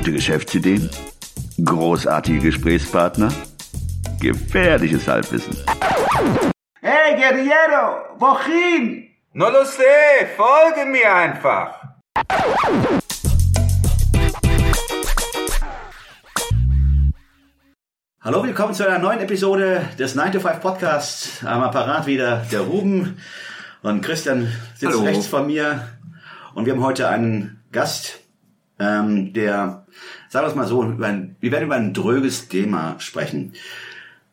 Gute Geschäftsideen? Großartige Gesprächspartner? Gefährliches Halbwissen. Hey, Guerriero, wohin? No lo sé, folge mir einfach. Hallo, willkommen zu einer neuen Episode des 9 to 5 Podcasts. Am Apparat wieder der Ruben und Christian sitzt Hallo. rechts von mir. Und wir haben heute einen Gast, ähm, der, sagen wir es mal so, ein, wir werden über ein dröges Thema sprechen.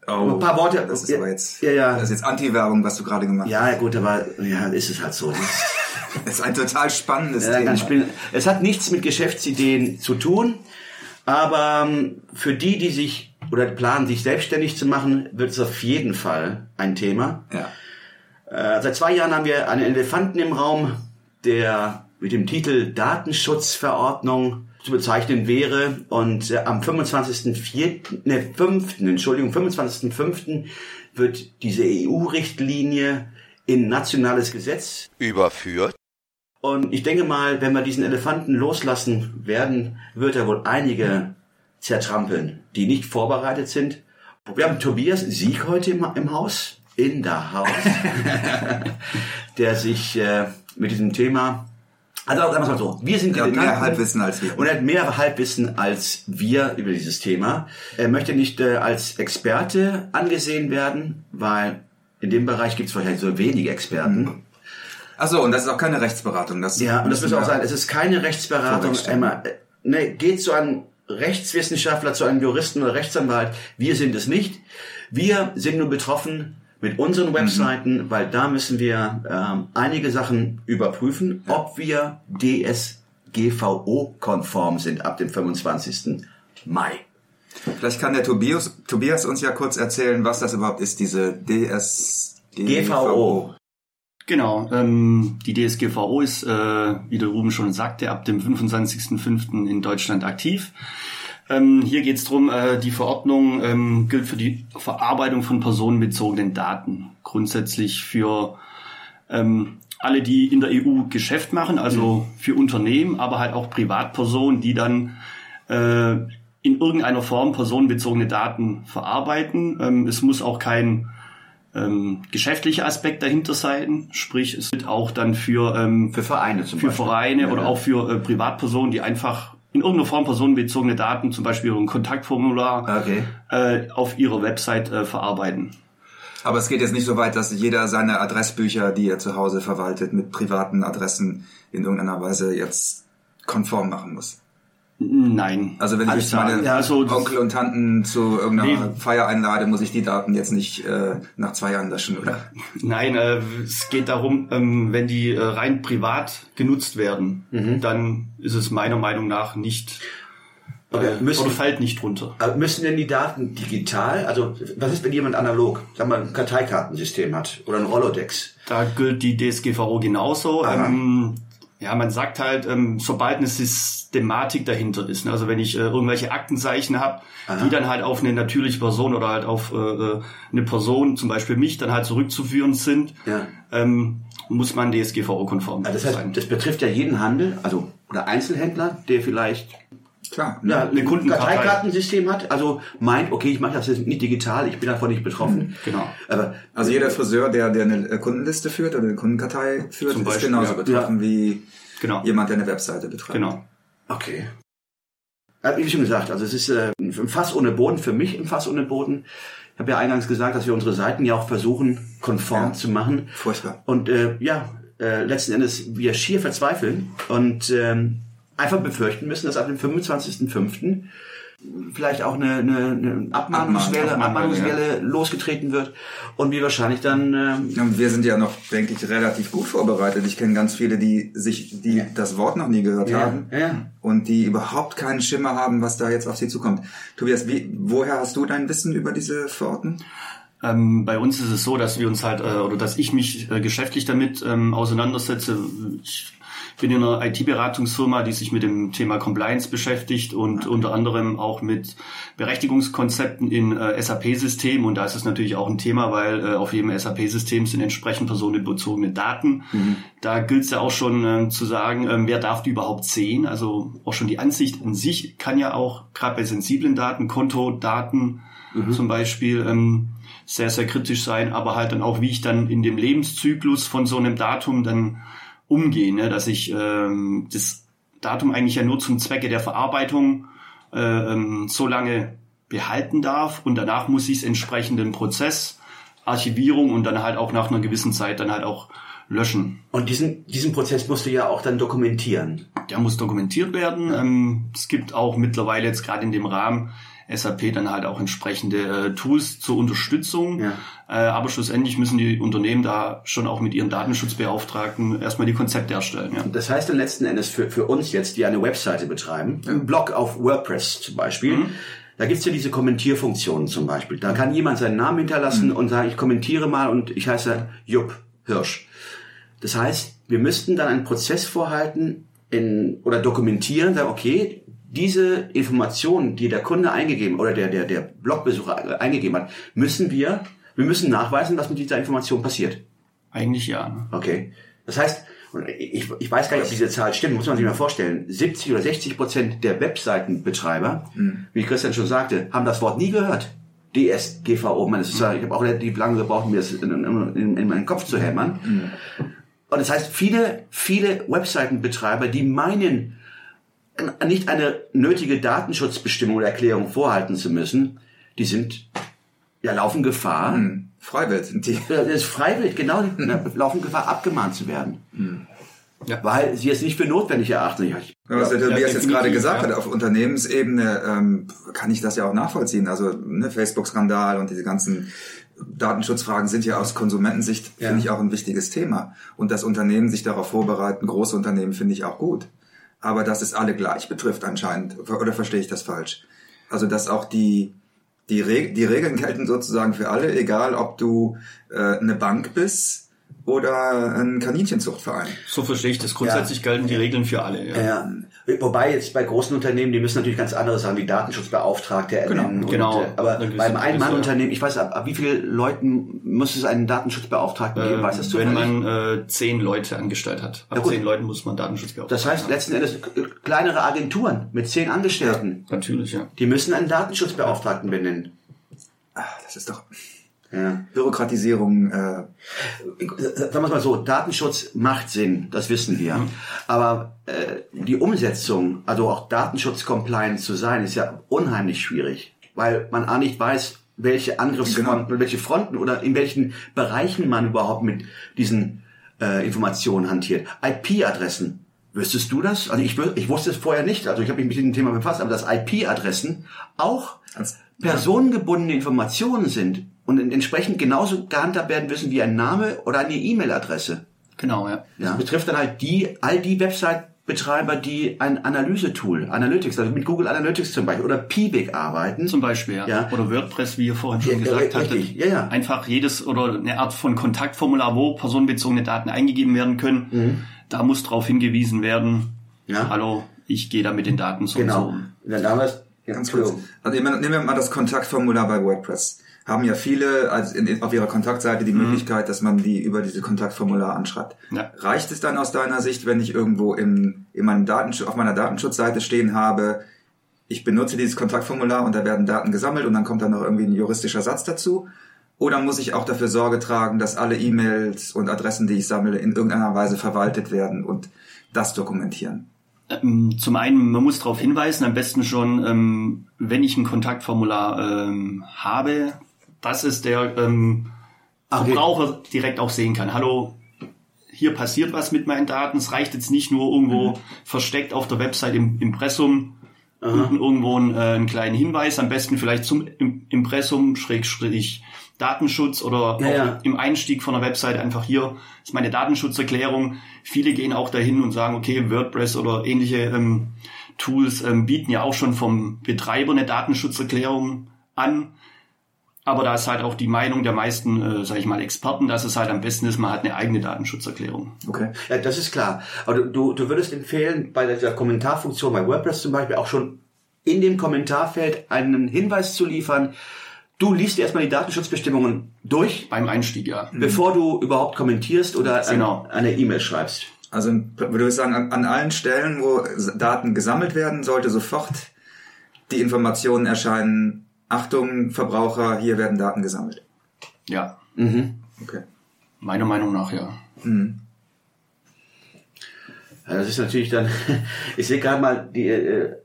Oh, ein paar Worte. Das ist aber jetzt, Ja, ja. das ist jetzt Anti-Werbung, was du gerade gemacht Ja, gut, aber ja, ist es halt so. hast. Das ist ein total spannendes Ja, Thema. spiel- es hat nichts mit Geschäftsideen zu tun, aber ähm, für die, die sich oder planen, sich selbstständig zu machen, wird es auf jeden Fall ein Thema. Ja. Äh, seit zwei Jahren haben wir einen Elefanten im Raum, der mit dem Titel Datenschutzverordnung zu bezeichnen wäre. Und äh, am 25.04., ne, 5., Entschuldigung, 25.05. wird diese EU-Richtlinie in nationales Gesetz überführt. und ich denke mal, wenn wir diesen Elefanten loslassen werden, wird er wohl einige zertrampeln, die nicht vorbereitet sind. Wir haben Tobias Sieg heute im, im Haus, in der Haus, der sich äh, mit diesem Thema, also sagen wir es mal so, wir sind Er hat mehr Halbwissen als wir. Und er hat mehr Halbwissen als wir über dieses Thema. Er möchte nicht äh, als Experte angesehen werden, weil in dem Bereich gibt es wahrscheinlich so wenige Experten. Achso, und das ist auch keine Rechtsberatung. Das Ja, und das muss auch sein, es ist keine Rechtsberatung. Emma, äh, ne, geht zu einem Rechtswissenschaftler, zu einem Juristen oder Rechtsanwalt. Wir sind es nicht. Wir sind nur betroffen mit unseren Webseiten, weil da müssen wir ähm, einige Sachen überprüfen, ob wir DSGVO-konform sind ab dem 25. Mai. Vielleicht kann der Tobias, Tobias uns ja kurz erzählen, was das überhaupt ist, diese DSGVO. Genau, ähm, die DSGVO ist, äh, wie der Ruben schon sagte, ab dem 25.05. in Deutschland aktiv. Ähm, hier geht es darum, äh, die Verordnung ähm, gilt für die Verarbeitung von personenbezogenen Daten. Grundsätzlich für ähm, alle, die in der EU Geschäft machen, also für Unternehmen, aber halt auch Privatpersonen, die dann äh, in irgendeiner Form personenbezogene Daten verarbeiten. Ähm, es muss auch kein ähm, geschäftlicher Aspekt dahinter sein, sprich es wird auch dann für ähm, Für Vereine zum für Beispiel. Vereine Ja, oder ja. auch für äh, Privatpersonen, die einfach in irgendeiner Form personenbezogene Daten, zum Beispiel ein Kontaktformular, Okay. äh, auf ihrer Website äh, verarbeiten. Aber es geht jetzt nicht so weit, dass jeder seine Adressbücher, die er zu Hause verwaltet, mit privaten Adressen in irgendeiner Weise jetzt konform machen muss. Nein. Also wenn ich meine ja, also, Onkel und Tanten zu irgendeiner Nee. Feier einlade, muss ich die Daten jetzt nicht äh, nach zwei Jahren löschen, oder? Nein, äh, es geht darum, ähm, wenn die äh, rein privat genutzt werden, Mhm. dann ist es meiner Meinung nach nicht Okay, äh, müssen- oder fällt nicht drunter. Aber müssen denn die Daten digital, also was ist, wenn jemand analog, sagen wir, ein Karteikartensystem hat oder ein Rolodex? Da gilt die DSGVO genauso. Ähm, ja, man sagt halt, ähm, sobald eine Systematik dahinter ist, ne? also wenn ich äh, irgendwelche Aktenzeichen habe, die dann halt auf eine natürliche Person oder halt auf äh, äh, eine Person, zum Beispiel mich, dann halt zurückzuführen sind, Ja. ähm, muss man DSGVO-konform Also das heißt, sein. das betrifft ja jeden Handel, also oder Einzelhändler, der vielleicht Klar. ja, eine ein Kundenkarte. Karteikartensystem hat, also meint, okay, ich mache das jetzt nicht digital, ich bin davon nicht betroffen. Genau. Aber Also jeder Friseur, der, der eine äh, Kundenliste führt oder eine Kundenkartei führt, Zum ist Beispiel, genauso ja. betroffen wie Genau. jemand, der eine Webseite betreibt. Genau. okay. Also, wie schon gesagt, also es ist äh, ein Fass ohne Boden für mich, ein Fass ohne Boden. Ich habe ja eingangs gesagt, dass wir unsere Seiten ja auch versuchen, konform Ja. zu machen. Furchtbar. Und äh, ja, äh, letzten Endes wir schier verzweifeln und ähm, einfach befürchten müssen, dass ab dem 25.05. vielleicht auch eine, eine, eine Abmahnungswelle, Abmahn- Abmahnungswelle losgetreten wird und wir wahrscheinlich dann ähm, Ja, Und wir sind ja noch, denke ich, relativ gut vorbereitet. Ich kenne ganz viele, die sich, die das Wort noch nie gehört Ja, haben ja. und die überhaupt keinen Schimmer haben, was da jetzt auf sie zukommt. Tobias, wie, woher hast du dein Wissen über diese Verordnung? Ähm, bei uns ist es so, dass wir uns halt, äh, oder dass ich mich äh, geschäftlich damit ähm, auseinandersetze. Ich bin in einer IT-Beratungsfirma, die sich mit dem Thema Compliance beschäftigt und unter anderem auch mit Berechtigungskonzepten in äh, SAP-Systemen. Und da ist es natürlich auch ein Thema, weil äh, auf jedem SAP-System sind entsprechend personenbezogene Daten. Mhm. Da gilt es ja auch schon ähm, zu sagen, ähm, wer darf die überhaupt sehen. Also auch schon die Ansicht in sich kann ja auch gerade bei sensiblen Daten, Kontodaten Mhm. zum Beispiel, ähm, sehr, sehr kritisch sein, aber halt dann auch, wie ich dann in dem Lebenszyklus von so einem Datum dann umgehe, ne? dass ich ähm, das Datum eigentlich ja nur zum Zwecke der Verarbeitung äh, ähm, so lange behalten darf und danach muss ich es entsprechend im Prozess, Archivierung und dann halt auch nach einer gewissen Zeit dann halt auch löschen. Und diesen, diesen Prozess musst du ja auch dann dokumentieren. Der muss dokumentiert werden. Ähm, es gibt auch mittlerweile jetzt gerade in dem Rahmen SAP dann halt auch entsprechende äh, Tools zur Unterstützung. Ja. Äh, aber schlussendlich müssen die Unternehmen da schon auch mit ihren Datenschutzbeauftragten erstmal die Konzepte erstellen. Ja. Das heißt dann letzten Endes für, für uns jetzt, die eine Webseite betreiben, einen Blog auf WordPress zum Beispiel, da gibt's ja diese Kommentierfunktionen zum Beispiel. Da kann jemand seinen Namen hinterlassen und sagen, ich kommentiere mal und ich heiße Jupp Hirsch. Das heißt, wir müssten dann einen Prozess vorhalten in, oder dokumentieren, sagen, okay, diese Informationen, die der Kunde eingegeben oder der, der, der Blogbesucher eingegeben hat, müssen wir, wir müssen nachweisen, was mit dieser Information passiert. Eigentlich ja. Ne? Okay. Das heißt, ich, ich weiß gar nicht, ob diese Zahl stimmt, muss man sich mal vorstellen. 70 oder 60 Prozent der Webseitenbetreiber, wie Christian schon sagte, haben das Wort nie gehört. DSGVO, man, das ist, ich habe auch relativ lange gebraucht, mir das in, in, in, in meinen Kopf zu hämmern. Und das heißt, viele, viele Webseitenbetreiber, die meinen, nicht eine nötige Datenschutzbestimmung oder Erklärung vorhalten zu müssen, die sind, ja, laufen Gefahr, Hm. Freiwild sind die. ja, das ist freiwillig, genau, die laufen Gefahr, abgemahnt zu werden. Ja. Weil sie es nicht für notwendig erachten. Ja, ich- Ja, was der Tobias jetzt definitiv, gerade gesagt ja. hat, auf Unternehmensebene ähm, kann ich das ja auch nachvollziehen. Also ne, Facebook-Skandal und diese ganzen Datenschutzfragen sind ja aus Konsumentensicht, Ja. finde ich, auch ein wichtiges Thema. Und dass Unternehmen sich darauf vorbereiten, große Unternehmen, finde ich auch gut. Aber dass es alle gleich betrifft anscheinend, oder verstehe ich das falsch? Also dass auch die, die, Reg die Regeln gelten sozusagen für alle, egal ob du äh, eine Bank bist oder ein Kaninchenzuchtverein. So verstehe ich das. Grundsätzlich gelten die Regeln für alle. Ja. Ja. Wobei jetzt bei großen Unternehmen, die müssen natürlich ganz andere Sachen wie Datenschutzbeauftragte ernennen. und, genau. äh, aber Eine beim Ein-Mann-Unternehmen, ich weiß, ab, ab wie vielen Leuten muss es einen Datenschutzbeauftragten geben? Weiß das Ähm, wenn man äh, zehn Leute angestellt hat. Ab Ja, zehn Leuten muss man Datenschutzbeauftragten Das heißt, letzten Endes äh, kleinere Agenturen mit zehn Angestellten, Natürlich, ja. die müssen einen Datenschutzbeauftragten benennen. Ah, das ist doch Ja. Bürokratisierung. Äh, sagen wir mal so, Datenschutz macht Sinn, das wissen wir. Aber äh, die Umsetzung, also auch Datenschutz-compliant zu sein, ist ja unheimlich schwierig, weil man auch nicht weiß, welche Angriffsfronten, welche Fronten oder in welchen Bereichen man überhaupt mit diesen äh, Informationen hantiert. IP-Adressen. Wüsstest du das? Also ich, ich wusste es vorher nicht, also ich habe mich mit dem Thema befasst, aber dass IP-Adressen auch personengebundene Informationen sind und entsprechend genauso gehandhabt werden müssen wie ein Name oder eine E-Mail-Adresse. Genau, ja. Das betrifft dann halt die, all die Website-Betreiber, die ein Analyse-Tool, Analytics, also mit Google Analytics zum Beispiel oder Piwik arbeiten. Zum Beispiel, ja. Ja. Oder WordPress, wie ihr vorhin schon Ja, gesagt ja, hattet. Ja, ja. Einfach jedes oder eine Art von Kontaktformular, wo personenbezogene Daten eingegeben werden können. Da muss darauf hingewiesen werden, Mhm. Ja. hallo, ich gehe da mit den Daten so Genau. und so. um. Dann es. Ja, Ganz kurz. Also nehmen wir- nehmen wir mal das Kontaktformular bei WordPress. Haben ja viele also in, auf ihrer Kontaktseite die Möglichkeit, dass man die über diese Kontaktformular anschreibt. Ja. Reicht es dann aus deiner Sicht, wenn ich irgendwo im, in meinem Datenschutz, auf meiner Datenschutzseite stehen habe, ich benutze dieses Kontaktformular und da werden Daten gesammelt und dann kommt dann noch irgendwie ein juristischer Satz dazu? Oder muss ich auch dafür Sorge tragen, dass alle E-Mails und Adressen, die ich sammle, in irgendeiner Weise verwaltet werden und das dokumentieren? Ähm, Zum einen, man muss darauf hinweisen, am besten schon, ähm, wenn ich ein Kontaktformular ähm, habe, dass es der ähm. Verbraucher direkt auch sehen kann. Hallo, hier passiert was mit meinen Daten. Es reicht jetzt nicht nur irgendwo Mhm. versteckt auf der Website im Impressum unten irgendwo einen, äh, einen kleinen Hinweis, am besten vielleicht zum Im- Impressum, Schrägstrich Datenschutz oder Ja, auch ja. im Einstieg von der Website einfach hier ist meine Datenschutzerklärung. Viele gehen auch dahin und sagen, okay, WordPress oder ähnliche ähm, Tools ähm, bieten ja auch schon vom Betreiber eine Datenschutzerklärung an. Aber da ist halt auch die Meinung der meisten, äh, sage ich mal, Experten, dass es halt am besten ist, man hat eine eigene Datenschutzerklärung. Okay. Ja, das ist klar. Aber du, du, würdest empfehlen, bei dieser Kommentarfunktion bei WordPress zum Beispiel auch schon in dem Kommentarfeld einen Hinweis zu liefern. Du liest erstmal die Datenschutzbestimmungen durch, Beim Einstieg, ja. bevor du überhaupt kommentierst oder Genau. eine eine E-Mail schreibst. Also würde ich sagen, an, an allen Stellen, wo Daten gesammelt werden, sollte sofort die Informationen erscheinen, Achtung, Verbraucher, hier werden Daten gesammelt. Ja, Okay. meiner Meinung nach, ja. Ja, das ist natürlich dann, ich sehe gerade mal die, äh,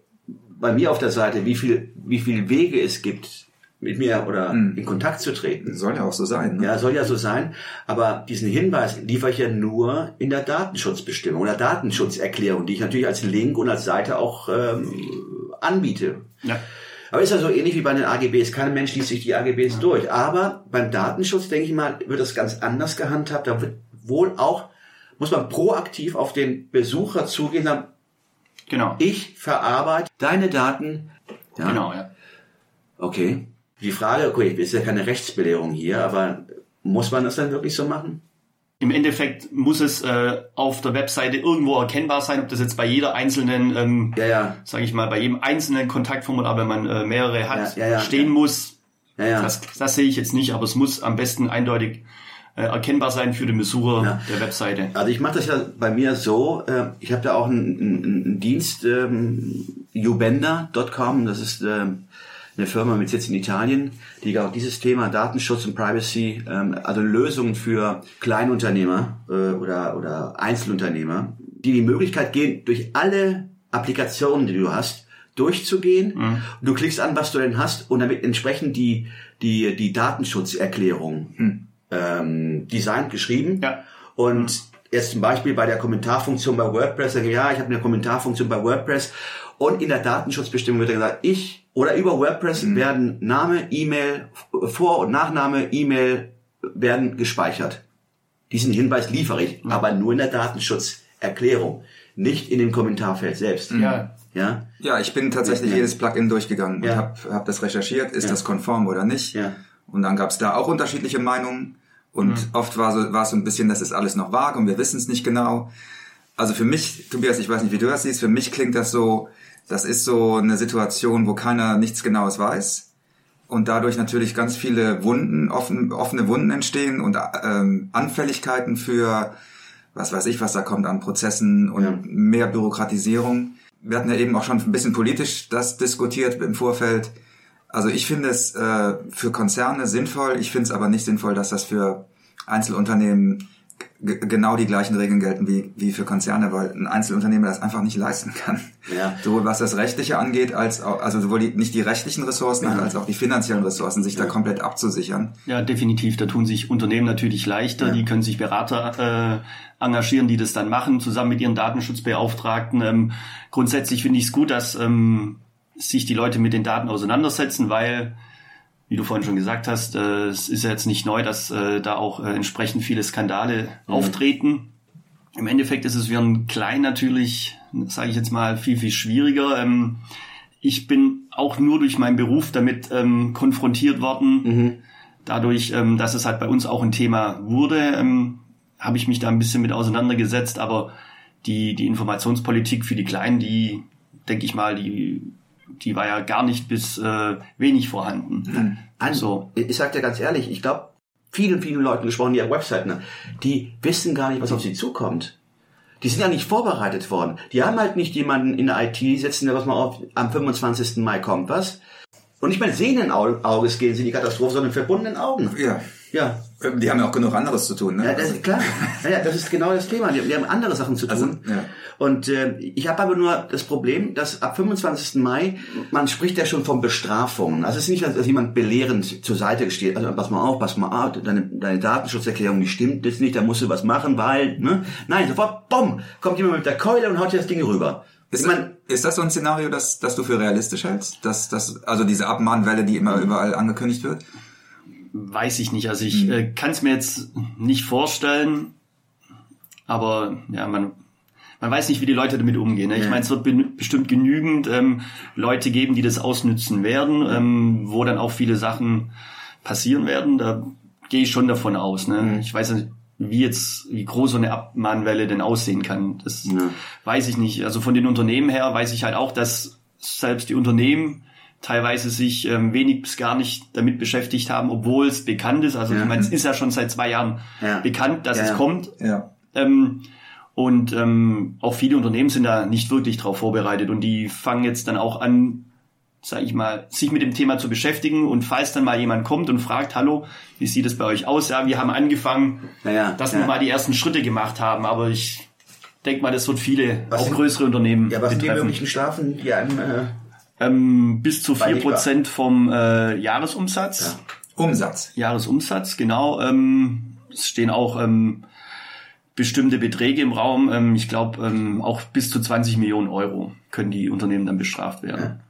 bei mir auf der Seite, wie viel, wie viel Wege es gibt, mit mir oder in Kontakt zu treten. Soll ja auch so sein. Ne? Ja, soll ja so sein. Aber diesen Hinweis liefere ich ja nur in der Datenschutzbestimmung oder Datenschutzerklärung, die ich natürlich als Link und als Seite auch ähm, anbiete. Ja. Aber ist ja so ähnlich wie bei den AGBs. Kein Mensch liest sich die AGBs durch. Aber beim Datenschutz, denke ich mal, wird das ganz anders gehandhabt. Da wird wohl auch, muss man proaktiv auf den Besucher zugehen, sagen, Genau. ich verarbeite deine Daten. Ja, Genau, ja. Okay. Die Frage, okay, ist ja keine Rechtsbelehrung hier, aber muss man das dann wirklich so machen? Im Endeffekt muss es äh, auf der Webseite irgendwo erkennbar sein, ob das jetzt bei jeder einzelnen, ähm, Ja, ja. sage ich mal, bei jedem einzelnen Kontaktformular, wenn man äh, mehrere hat, Ja, ja, stehen muss. Das, das sehe ich jetzt nicht, aber es muss am besten eindeutig äh, erkennbar sein für den Besucher der Webseite. Also ich mache das ja bei mir so, äh, ich habe da auch einen, einen, Dienst, ähm, ubenda.com, das ist ähm, eine Firma mit Sitz in Italien, die auch dieses Thema Datenschutz und Privacy, ähm, also Lösungen für Kleinunternehmer äh, oder, oder Einzelunternehmer, die die Möglichkeit geben, durch alle Applikationen, die du hast, durchzugehen. Und du klickst an, was du denn hast und damit entsprechend die, die, die Datenschutzerklärung ähm, designt, geschrieben. Ja. Und jetzt zum Beispiel bei der Kommentarfunktion bei WordPress, ja, ich habe eine Kommentarfunktion bei WordPress und in der Datenschutzbestimmung wird gesagt, ich oder über WordPress werden Name, E-Mail, Vor- und Nachname, E-Mail werden gespeichert. Diesen Hinweis liefere ich, aber nur in der Datenschutzerklärung, nicht in dem Kommentarfeld selbst. Ja. Ja. Ja, ich bin tatsächlich Ja. jedes Plugin durchgegangen Ja. und habe hab das recherchiert, ist Ja. das konform oder nicht. Ja. Und dann gab es da auch unterschiedliche Meinungen. Und oft war, so, war es so ein bisschen, das ist alles noch vage und wir wissen es nicht genau. Also für mich, Tobias, ich weiß nicht, wie du das siehst, für mich klingt das so, das ist so eine Situation, wo keiner nichts Genaues weiß. Und dadurch natürlich ganz viele Wunden, offen, offene Wunden entstehen und ähm, Anfälligkeiten für, was weiß ich, was da kommt an Prozessen und Ja. mehr Bürokratisierung. Wir hatten ja eben auch schon ein bisschen politisch das diskutiert im Vorfeld. Also ich finde es äh, für Konzerne sinnvoll, ich finde es aber nicht sinnvoll, dass das für Einzelunternehmen genau die gleichen Regeln gelten wie, wie für Konzerne, weil ein Einzelunternehmer das einfach nicht leisten kann. Ja. Sowohl was das Rechtliche angeht, als auch, also sowohl die, nicht die rechtlichen Ressourcen hat, als auch die finanziellen Ressourcen, sich da komplett abzusichern. Ja, definitiv. Da tun sich Unternehmen natürlich leichter. Ja. Die können sich Berater äh, engagieren, die das dann machen, zusammen mit ihren Datenschutzbeauftragten. Ähm, grundsätzlich finde ich es gut, dass ähm, sich die Leute mit den Daten auseinandersetzen, weil, wie du vorhin schon gesagt hast, äh, es ist ja jetzt nicht neu, dass äh, da auch äh, entsprechend viele Skandale auftreten. Im Endeffekt ist es für einen Klein natürlich, sage ich jetzt mal, viel, viel schwieriger. Ähm, ich bin auch nur durch meinen Beruf damit ähm, konfrontiert worden. Dadurch, ähm, dass es halt bei uns auch ein Thema wurde, ähm, habe ich mich da ein bisschen mit auseinandergesetzt. Aber die, die Informationspolitik für die Kleinen, die, denke ich mal, die, die war ja gar nicht bis äh, wenig vorhanden. An, So. Ich sag dir ganz ehrlich, ich glaube, vielen, vielen Leuten gesprochen, die ja Webseiten haben, die wissen gar nicht, was auf sie zukommt. Die sind ja nicht vorbereitet worden. Die haben halt nicht jemanden in der IT sitzen, der was mal auf, am 25. Mai kommt was. Und nicht mal sehenden Au- Auges gehen sie in die Katastrophe, sondern verbundenen Augen. Ja. Ja, Die haben ja auch genug anderes zu tun, ne? ja, das ist klar. Ja, das ist genau das Thema. Wir, wir haben andere Sachen zu tun. Also, ja. Und äh, ich habe aber nur das Problem, dass ab 25. Mai, man spricht ja schon von Bestrafungen. Also es ist nicht, dass jemand belehrend zur Seite steht. Also pass mal auf, pass mal auf, deine, deine Datenschutzerklärung, die stimmt jetzt nicht, da musst du was machen, weil, ne? Nein, sofort, bumm, kommt jemand mit der Keule und haut dir das Ding rüber. Ist, ich mein, ist das so ein Szenario, das, das du für realistisch hältst? Dass, dass, also diese Abmahnwelle, die immer überall angekündigt wird? Weiß ich nicht. Also ich äh, kann es mir jetzt nicht vorstellen, aber ja, man, man weiß nicht, wie die Leute damit umgehen. Ne? Ich meine, es wird ben- bestimmt genügend ähm, Leute geben, die das ausnützen werden, ähm, wo dann auch viele Sachen passieren werden. Da gehe ich schon davon aus. Ne? Ich weiß nicht, wie jetzt, wie groß so eine Abmahnwelle denn aussehen kann. Das Ja. weiß ich nicht. Also von den Unternehmen her weiß ich halt auch, dass selbst die Unternehmen teilweise sich ähm, wenig bis gar nicht damit beschäftigt haben, obwohl es bekannt ist. Also Ja. ich meine, es ist ja schon seit zwei Jahren Ja. bekannt, dass es kommt. Ähm, und ähm, auch viele Unternehmen sind da nicht wirklich darauf vorbereitet und die fangen jetzt dann auch an, sage ich mal, sich mit dem Thema zu beschäftigen und falls dann mal jemand kommt und fragt, hallo, wie sieht es bei euch aus? Ja, wir haben angefangen, Naja, dass ja. wir mal die ersten Schritte gemacht haben, aber ich denke mal, das wird viele, Was auch sind- größere Unternehmen Ja, was sind die betreffen. möglichen Strafen, die einem, äh, Ähm, bis zu vier Prozent vom äh, Jahresumsatz. Umsatz. Jahresumsatz, genau. Ähm, es stehen auch ähm, bestimmte Beträge im Raum. Ähm, ich glaube, ähm, auch bis zu 20 Millionen Euro können die Unternehmen dann bestraft werden.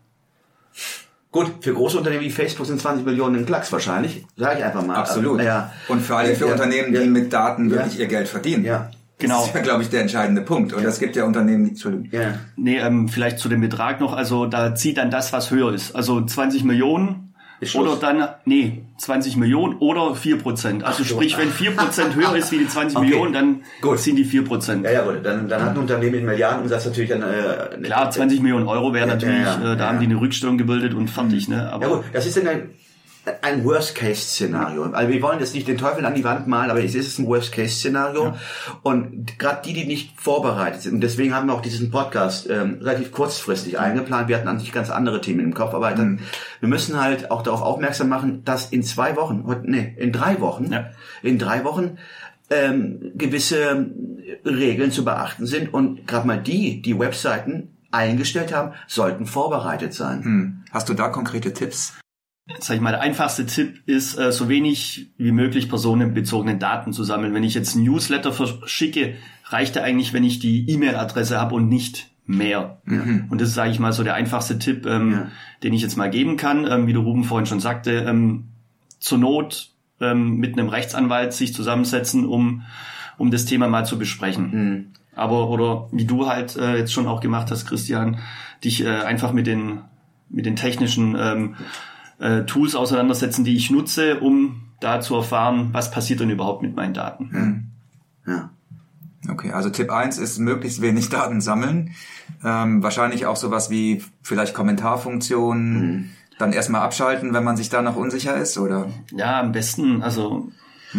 gut, für große Unternehmen wie Facebook sind 20 Millionen ein Klacks wahrscheinlich, sage ich einfach mal. Absolut. Ja. Und vor allem für Ja, Unternehmen, die ja. mit Daten Ja. wirklich ihr Geld verdienen. Ja. Genau. Das ist ja, glaube ich, der entscheidende Punkt. Und es gibt ja Unternehmen, die, Entschuldigung. Ja. Nee, ähm, vielleicht zu dem Betrag noch. Also da zieht dann das, was höher ist. Also 20 Millionen Ist oder dann, nee, 20 Millionen oder 4 Prozent. Also Ach sprich, wenn 4 Prozent höher ist wie die 20 Okay. Millionen, dann Gut. ziehen die 4 Prozent. Ja, ja, gut, dann, dann hat ein Unternehmen mit Milliardenumsatz natürlich dann, äh, Klar, 20 Millionen Euro wäre natürlich, ja, ja, äh, da haben die eine Rückstellung gebildet und fertig, ne? Aber Ja gut, das ist dann ein, ein Worst-Case-Szenario. Also wir wollen jetzt nicht den Teufel an die Wand malen, aber es ist ein Worst-Case-Szenario. Und gerade die, die nicht vorbereitet sind, und deswegen haben wir auch diesen Podcast ähm, relativ kurzfristig eingeplant. Wir hatten eigentlich ganz andere Themen im Kopf, aber dann, wir müssen halt auch darauf aufmerksam machen, dass in zwei Wochen, heute- nee, in drei Wochen, Ja. in drei Wochen ähm, gewisse Regeln zu beachten sind und gerade mal die, die Webseiten eingestellt haben, sollten vorbereitet sein. Hm. Hast du da konkrete Tipps? Sag ich mal, der einfachste Tipp ist, äh, so wenig wie möglich personenbezogene Daten zu sammeln. Wenn ich jetzt ein Newsletter verschicke, reicht ja eigentlich, wenn ich die E-Mail-Adresse habe und nicht mehr. Und das ist, sage ich mal, so der einfachste Tipp, ähm, Ja. den ich jetzt mal geben kann. Ähm, wie der Ruben vorhin schon sagte, ähm, zur Not ähm, mit einem Rechtsanwalt sich zusammensetzen, um, um das Thema mal zu besprechen. Aber, oder wie du halt äh, jetzt schon auch gemacht hast, Christian, dich äh, einfach mit den, mit den technischen ähm, äh, Tools auseinandersetzen, die ich nutze, um da zu erfahren, was passiert denn überhaupt mit meinen Daten. Ja. Okay, also Tipp 1 ist möglichst wenig Daten sammeln. Ähm, wahrscheinlich auch sowas wie vielleicht Kommentarfunktionen. Dann erstmal abschalten, wenn man sich da noch unsicher ist, oder? Ja, am besten, also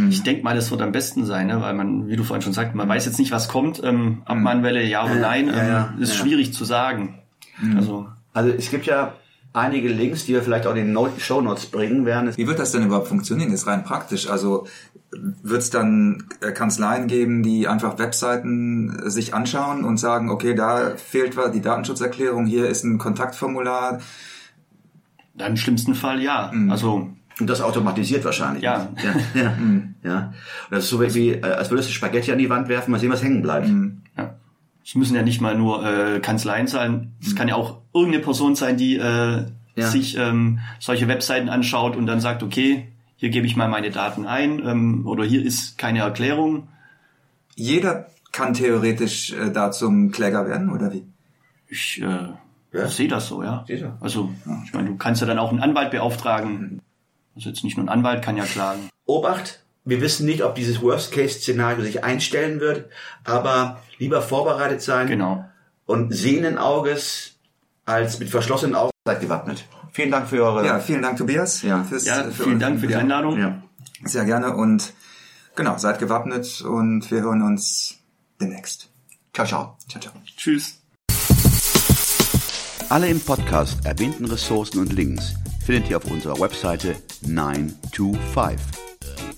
ich denke mal, das wird am besten sein, ne? weil man, wie du vorhin schon sagst, man weiß jetzt nicht, was kommt. Ähm, Abmahnwelle, ja oder nein, ja, ähm, ja, ist ja. schwierig zu sagen. Also Also es gibt ja einige Links, die wir vielleicht auch in den Not Show Notes bringen werden. Es Wie wird das denn überhaupt funktionieren? Ist rein praktisch. Also wird es dann äh, Kanzleien geben, die einfach Webseiten äh, sich anschauen und sagen, okay, da fehlt was, die Datenschutzerklärung, hier ist ein Kontaktformular. dann im schlimmsten Fall ja. Also Und das automatisiert wahrscheinlich. Ja. Ja. ja. ja. Und das ist so wie, äh, als würdest du Spaghetti an die Wand werfen, mal sehen, was hängen bleibt. Ja. Es müssen ja nicht mal nur äh, Kanzleien sein. Es kann ja auch irgendeine Person sein, die äh, Ja. sich ähm, solche Webseiten anschaut und dann sagt, okay, hier gebe ich mal meine Daten ein ähm, oder hier ist keine Erklärung. Jeder kann theoretisch äh, da zum Kläger werden, oder wie? Ich äh, Ja. sehe das so, ja. Du? Also, ich meine, du kannst ja dann auch einen Anwalt beauftragen. Also jetzt nicht nur ein Anwalt kann ja klagen. Obacht, wir wissen nicht, ob dieses Worst-Case-Szenario sich einstellen wird, aber lieber vorbereitet sein Genau. und sehenden Auges als mit verschlossenen Augen seid gewappnet. Vielen Dank für eure... Ja, vielen Dank, Tobias. Ja. fürs- Ja, für vielen Dank für die Einladung. ja. Sehr gerne und genau, seid gewappnet und wir hören uns demnächst. Ciao, ciao. Ciao, ciao. Tschüss. Alle im Podcast erwähnten Ressourcen und Links findet ihr auf unserer Webseite